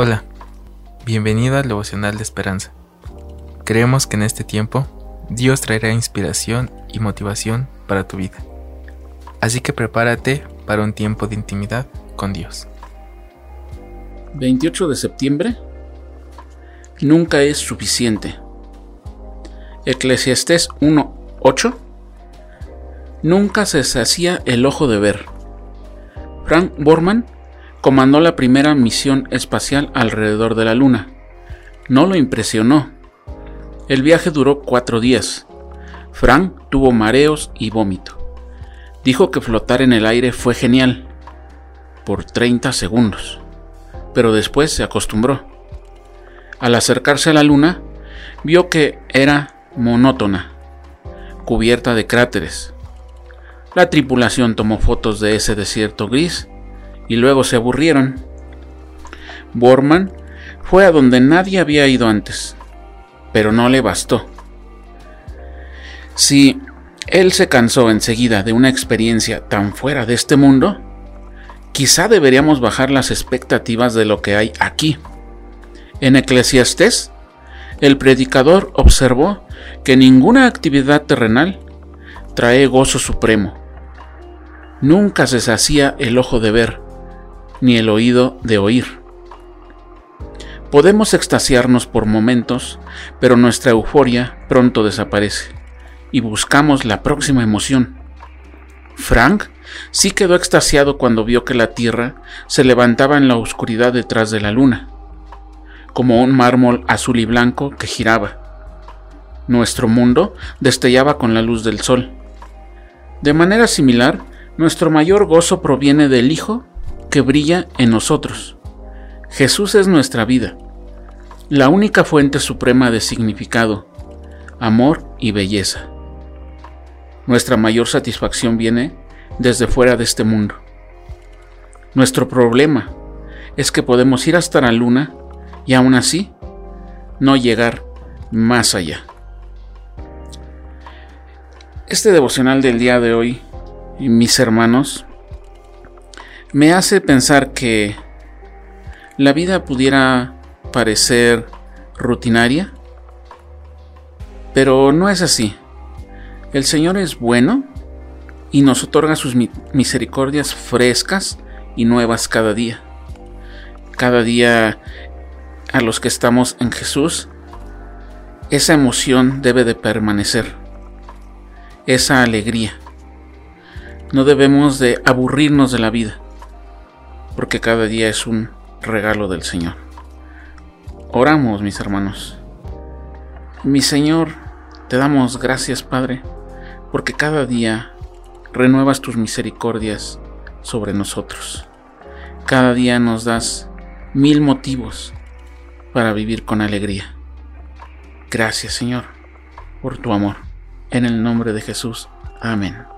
Hola, bienvenido al devocional de esperanza. Creemos que en este tiempo Dios traerá inspiración y motivación para tu vida. Así que prepárate para un tiempo de intimidad con Dios. 28 de septiembre. Nunca es suficiente. Eclesiastés 1.8. Nunca se sacía el ojo de ver. Frank Borman comandó la primera misión espacial alrededor de la Luna. No lo impresionó. El viaje duró cuatro días. Frank tuvo mareos y vómito. Dijo que flotar en el aire fue genial, por 30 segundos, pero después se acostumbró. Al acercarse a la luna, vio que era monótona, cubierta de cráteres. La tripulación tomó fotos de ese desierto gris y luego se aburrieron. Borman fue a donde nadie había ido antes, pero no le bastó. Si él se cansó enseguida de una experiencia tan fuera de este mundo, quizá deberíamos bajar las expectativas de lo que hay aquí. En Eclesiastés, el predicador observó que ninguna actividad terrenal trae gozo supremo. Nunca se sacía el ojo de ver, ni el oído de oír. Podemos extasiarnos por momentos, pero nuestra euforia pronto desaparece y buscamos la próxima emoción. Frank sí quedó extasiado cuando vio que la Tierra se levantaba en la oscuridad detrás de la Luna, como un mármol azul y blanco que giraba. Nuestro mundo destellaba con la luz del sol. De manera similar, nuestro mayor gozo proviene del Hijo que brilla en nosotros. Jesús es nuestra vida, la única fuente suprema de significado, amor y belleza. Nuestra mayor satisfacción viene desde fuera de este mundo. Nuestro problema es que podemos ir hasta la luna y aún así no llegar más allá. Este devocional del día de hoy, mis hermanos, me hace pensar que la vida pudiera parecer rutinaria, pero no es así. El Señor es bueno y nos otorga sus misericordias frescas y nuevas cada día. Cada día a los que estamos en Jesús, esa emoción debe de permanecer, esa alegría. No debemos de aburrirnos de la vida porque cada día es un regalo del Señor. Oramos, mis hermanos. Mi Señor, te damos gracias, Padre, porque cada día renuevas tus misericordias sobre nosotros. Cada día nos das mil motivos para vivir con alegría. Gracias, Señor, por tu amor. En el nombre de Jesús. Amén.